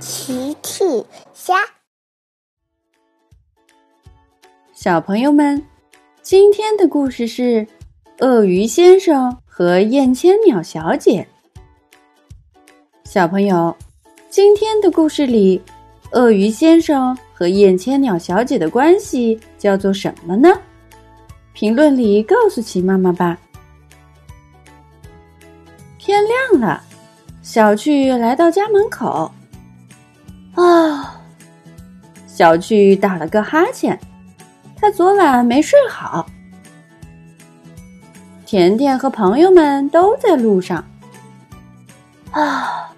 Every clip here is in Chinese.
奇趣虾，小朋友们，今天的故事是鳄鱼先生和燕千鸟小姐。小朋友，今天的故事里，鳄鱼先生和燕千鸟小姐的关系叫做什么呢？评论里告诉奇妈妈吧。天亮了，小趣来到家门口。啊，小趣打了个哈欠，他昨晚没睡好。甜甜和朋友们都在路上。啊，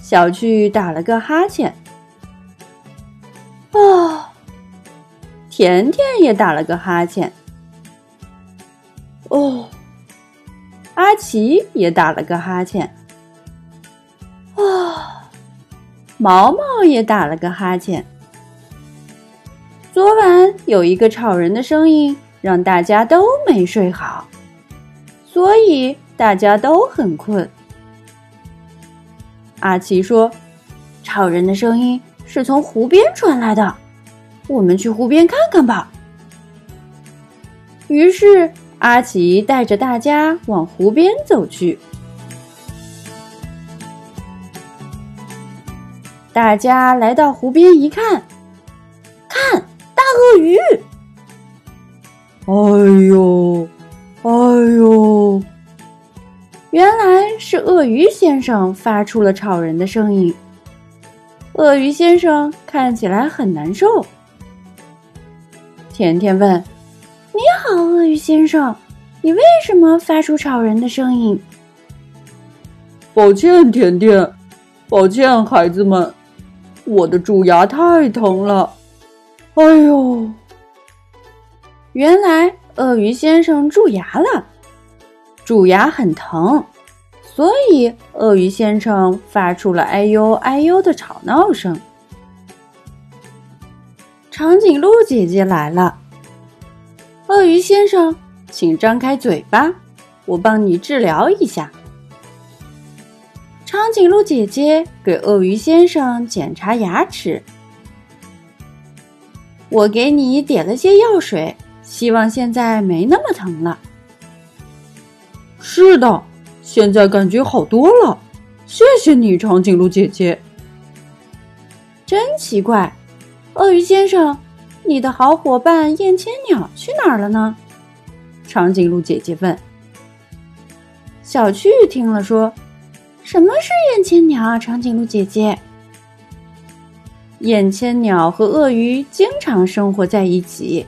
小趣打了个哈欠。啊，甜甜也打了个哈欠。哦，阿奇也打了个哈欠。毛毛也打了个哈欠。昨晚有一个吵人的声音，让大家都没睡好，所以大家都很困。阿奇说：“吵人的声音是从湖边传来的，我们去湖边看看吧。”于是阿奇带着大家往湖边走去。大家来到湖边一看，看大鳄鱼！哎呦，哎呦！原来是鳄鱼先生发出了吵人的声音。鳄鱼先生看起来很难受。甜甜问：“你好，鳄鱼先生，你为什么发出吵人的声音？”抱歉，甜甜，抱歉，孩子们。我的蛀牙太疼了，哎呦！原来鳄鱼先生蛀牙了，蛀牙很疼，所以鳄鱼先生发出了“哎呦哎呦”的吵闹声。长颈鹿姐姐来了，鳄鱼先生，请张开嘴巴，我帮你治疗一下。长颈鹿姐姐给鳄鱼先生检查牙齿。我给你点了些药水，希望现在没那么疼了。是的，现在感觉好多了，谢谢你，长颈鹿姐姐。真奇怪，鳄鱼先生，你的好伙伴燕千鸟去哪儿了呢？长颈鹿姐姐问。小趣听了说。什么是燕千鸟？长颈鹿姐姐，燕千鸟和鳄鱼经常生活在一起。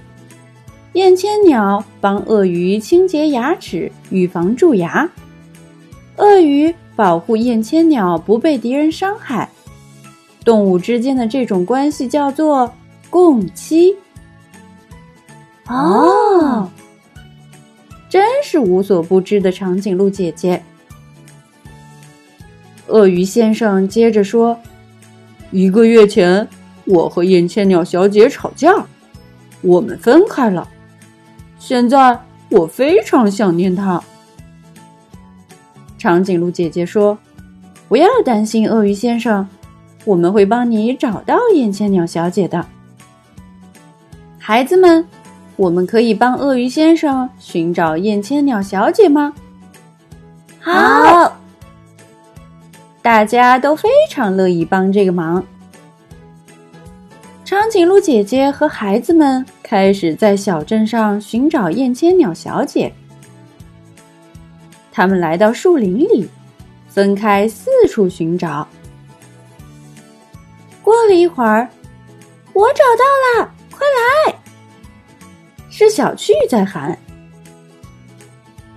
燕千鸟帮鳄鱼清洁牙齿，预防蛀牙；鳄鱼保护燕千鸟不被敌人伤害。动物之间的这种关系叫做共妻。哦，真是无所不知的长颈鹿姐姐。鳄鱼先生接着说：“一个月前，我和燕千鸟小姐吵架，我们分开了。现在我非常想念她。”长颈鹿姐姐说：“不要担心，鳄鱼先生，我们会帮你找到燕千鸟小姐的。孩子们，我们可以帮鳄鱼先生寻找燕千鸟小姐吗？”好。大家都非常乐意帮这个忙。长颈鹿姐姐和孩子们开始在小镇上寻找燕千鸟小姐。他们来到树林里，分开四处寻找。过了一会儿，我找到了，快来！是小趣在喊。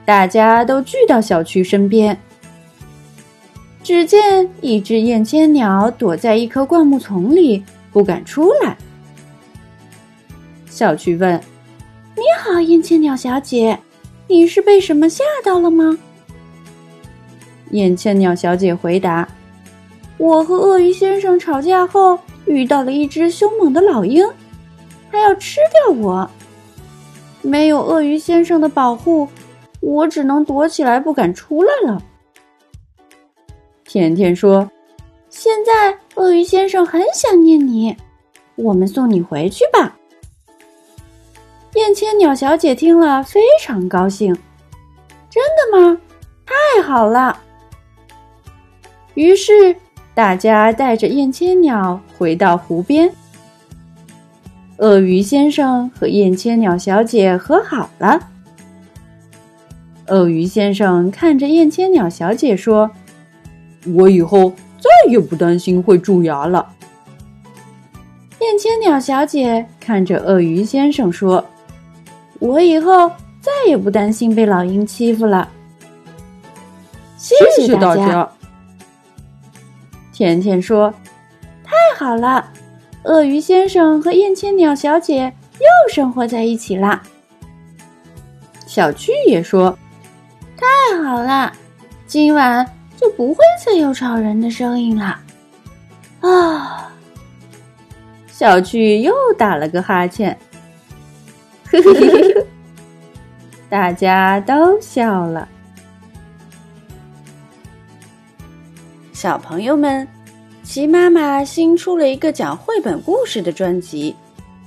大家都聚到小趣身边。只见一只燕千鸟躲在一棵灌木丛里，不敢出来。小趣问：“你好，燕千鸟小姐，你是被什么吓到了吗？”燕千鸟小姐回答：“我和鳄鱼先生吵架后，遇到了一只凶猛的老鹰，它要吃掉我。没有鳄鱼先生的保护，我只能躲起来，不敢出来了。”甜甜说：“现在鳄鱼先。”生很想念你，我们送你回去吧。燕千鸟小姐听了非常高兴，真的吗？太好了！于是大家带着燕千鸟回到湖边。鳄鱼先生和燕千鸟小姐和好了。鳄鱼先生看着燕千鸟小姐说：“我以后再也不担心会蛀牙了。”燕千鸟小姐看着鳄鱼先生说：“我以后再也不担心被老鹰欺负了。”谢谢大家。甜甜说：“太好了，鳄鱼先生和燕千鸟小姐又生活在一起啦。”小趣也说。太好了，今晚就不会再有吵人的声音了。啊，小趣又打了个哈欠，呵呵呵，大家都笑了。小朋友们，齐妈妈新出了一个讲绘本故事的专辑，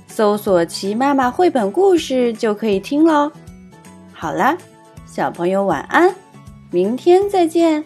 搜索“齐妈妈绘本故事”就可以听喽。好了。小朋友晚安，明天再见。